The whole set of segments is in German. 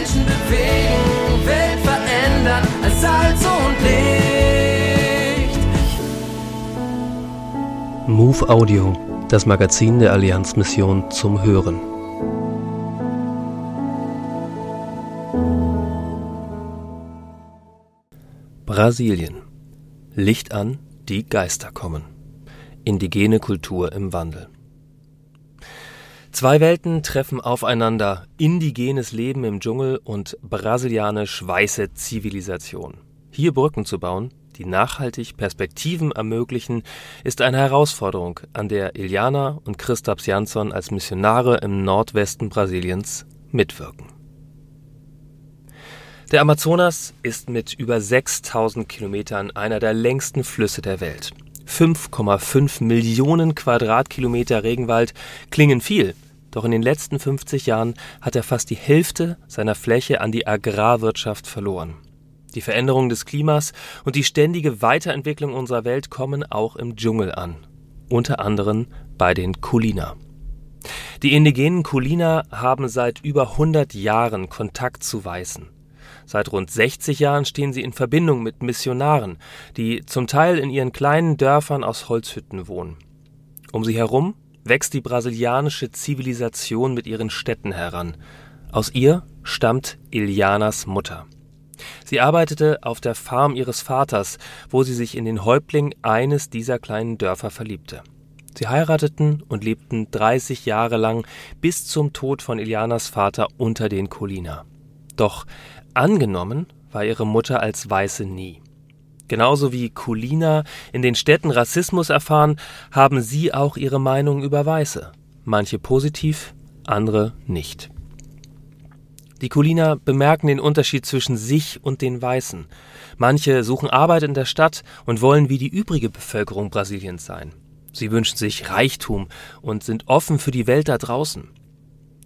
Menschen bewegen, Welt verändern als Salz und Licht. Move Audio, das Magazin der Allianzmission zum Hören. Brasilien. Licht an, die Geister kommen. Indigene Kultur im Wandel. Zwei Welten treffen aufeinander, indigenes Leben im Dschungel und brasilianisch weiße Zivilisation. Hier Brücken zu bauen, die nachhaltig Perspektiven ermöglichen, ist eine Herausforderung, an der Iliana und Christaps Jansson als Missionare im Nordwesten Brasiliens mitwirken. Der Amazonas ist mit über 6000 Kilometern einer der längsten Flüsse der Welt. 5,5 Millionen Quadratkilometer Regenwald klingen viel, doch in den letzten 50 Jahren hat er fast die Hälfte seiner Fläche an die Agrarwirtschaft verloren. Die Veränderung des Klimas und die ständige Weiterentwicklung unserer Welt kommen auch im Dschungel an, unter anderem bei den Kulina. Die indigenen Kulina haben seit über 100 Jahren Kontakt zu Weißen. Seit rund 60 Jahren stehen sie in Verbindung mit Missionaren, die zum Teil in ihren kleinen Dörfern aus Holzhütten wohnen. Um sie herum wächst die brasilianische Zivilisation mit ihren Städten heran. Aus ihr stammt Ilianas Mutter. Sie arbeitete auf der Farm ihres Vaters, wo sie sich in den Häuptling eines dieser kleinen Dörfer verliebte. Sie heirateten und lebten 30 Jahre lang bis zum Tod von Ilianas Vater unter den Colina. Doch Angenommen war ihre Mutter als Weiße nie. Genauso wie Kulina in den Städten Rassismus erfahren, haben sie auch ihre Meinung über Weiße. Manche positiv, andere nicht. Die Kulina bemerken den Unterschied zwischen sich und den Weißen. Manche suchen Arbeit in der Stadt und wollen wie die übrige Bevölkerung Brasiliens sein. Sie wünschen sich Reichtum und sind offen für die Welt da draußen.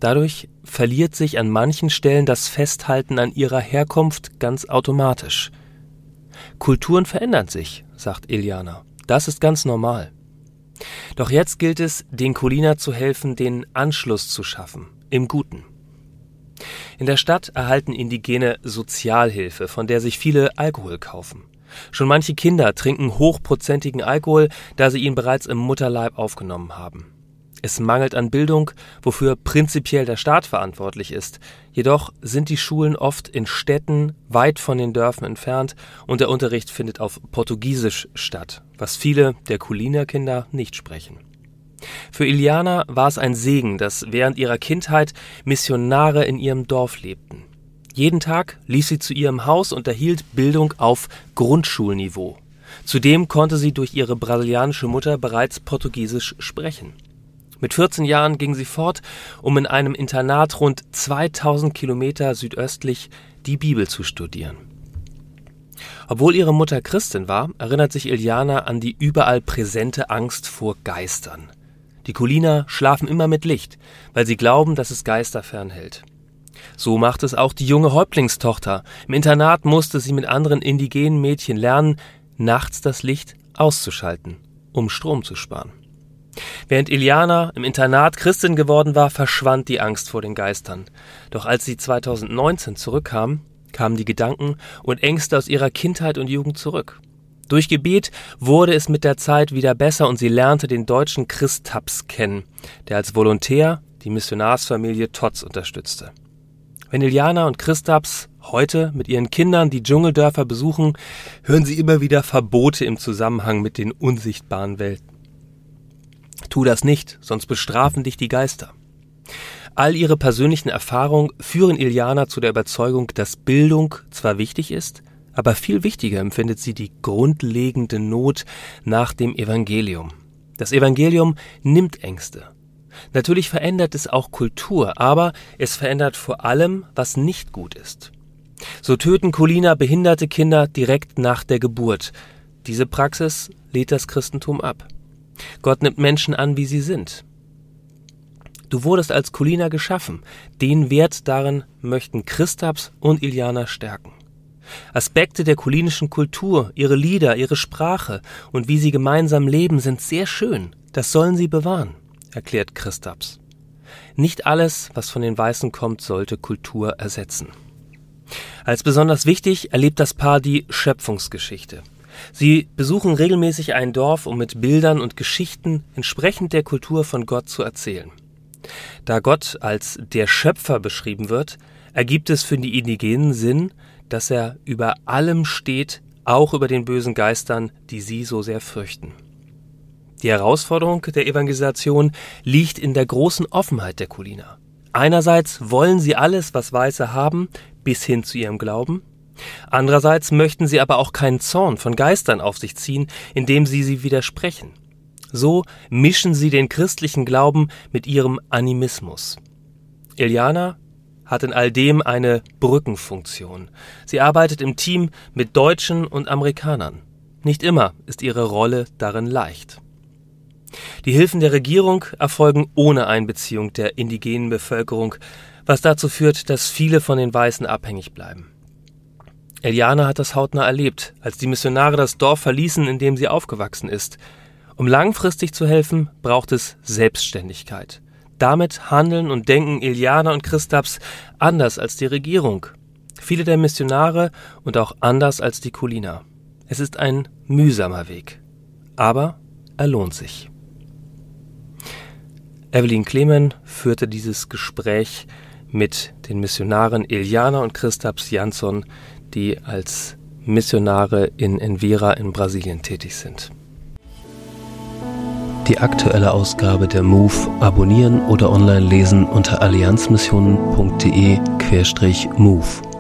Dadurch verliert sich an manchen Stellen das Festhalten an ihrer Herkunft ganz automatisch. Kulturen verändern sich, sagt Iliana. Das ist ganz normal. Doch jetzt gilt es, den Kulina zu helfen, den Anschluss zu schaffen, im Guten. In der Stadt erhalten Indigene Sozialhilfe, von der sich viele Alkohol kaufen. Schon manche Kinder trinken hochprozentigen Alkohol, da sie ihn bereits im Mutterleib aufgenommen haben. Es mangelt an Bildung, wofür prinzipiell der Staat verantwortlich ist. Jedoch sind die Schulen oft in Städten weit von den Dörfern entfernt und der Unterricht findet auf Portugiesisch statt, was viele der Kulina-Kinder nicht sprechen. Für Iliana war es ein Segen, dass während ihrer Kindheit Missionare in ihrem Dorf lebten. Jeden Tag lief sie zu ihrem Haus und erhielt Bildung auf Grundschulniveau. Zudem konnte sie durch ihre brasilianische Mutter bereits Portugiesisch sprechen. Mit 14 Jahren ging sie fort, um in einem Internat rund 2000 Kilometer südöstlich die Bibel zu studieren. Obwohl ihre Mutter Christin war, erinnert sich Iliana an die überall präsente Angst vor Geistern. Die Kulina schlafen immer mit Licht, weil sie glauben, dass es Geister fernhält. So macht es auch die junge Häuptlingstochter. Im Internat musste sie mit anderen indigenen Mädchen lernen, nachts das Licht auszuschalten, um Strom zu sparen. Während Iliana im Internat Christin geworden war, verschwand die Angst vor den Geistern. Doch als sie 2019 zurückkam, kamen die Gedanken und Ängste aus ihrer Kindheit und Jugend zurück. Durch Gebet wurde es mit der Zeit wieder besser und sie lernte den deutschen Christaps kennen, der als Volontär die Missionarsfamilie Totz unterstützte. Wenn Iliana und Christaps heute mit ihren Kindern die Dschungeldörfer besuchen, hören sie immer wieder Verbote im Zusammenhang mit den unsichtbaren Welten. Tu das nicht, sonst bestrafen dich die Geister. All ihre persönlichen Erfahrungen führen Iliana zu der Überzeugung, dass Bildung zwar wichtig ist, aber viel wichtiger empfindet sie die grundlegende Not nach dem Evangelium. Das Evangelium nimmt Ängste. Natürlich verändert es auch Kultur, aber es verändert vor allem, was nicht gut ist. So töten Colina behinderte Kinder direkt nach der Geburt. Diese Praxis lehnt das Christentum ab. Gott nimmt Menschen an, wie sie sind. Du wurdest als Kulina geschaffen. Den Wert darin möchten Christaps und Iliana stärken. Aspekte der kulinischen Kultur, ihre Lieder, ihre Sprache und wie sie gemeinsam leben, sind sehr schön. Das sollen sie bewahren, erklärt Christaps. nicht alles, was von den Weißen kommt, sollte Kultur ersetzen. Als besonders wichtig erlebt das Paar die Schöpfungsgeschichte. Sie besuchen regelmäßig ein Dorf, um mit Bildern und Geschichten entsprechend der Kultur von Gott zu erzählen. Da Gott als der Schöpfer beschrieben wird, ergibt es für die Indigenen Sinn, dass er über allem steht, auch über den bösen Geistern, die sie so sehr fürchten. Die Herausforderung der Evangelisation liegt in der großen Offenheit der Kulina. Einerseits wollen sie alles, was Weiße haben, bis hin zu ihrem Glauben. Andererseits möchten sie aber auch keinen Zorn von Geistern auf sich ziehen, indem sie sie widersprechen. So mischen sie den christlichen Glauben mit ihrem Animismus. Iliana hat in all dem eine Brückenfunktion. Sie arbeitet im Team mit Deutschen und Amerikanern. Nicht immer ist ihre Rolle darin leicht. Die Hilfen der Regierung erfolgen ohne Einbeziehung der indigenen Bevölkerung, was dazu führt, dass viele von den Weißen abhängig bleiben. Eliana hat das hautnah erlebt, als die Missionare das Dorf verließen, in dem sie aufgewachsen ist. Um langfristig zu helfen, braucht es Selbstständigkeit. Damit handeln und denken Iliana und Christaps anders als die Regierung. Viele der Missionare und auch anders als die Kulina. Es ist ein mühsamer Weg. Aber er lohnt sich. Evelyn Klemen führte dieses Gespräch mit den Missionaren Iliana und Christaps Jansson, die als Missionare in Envira in Brasilien tätig sind. Die aktuelle Ausgabe der MOVE abonnieren oder online lesen unter allianzmissionen.de-MOVE.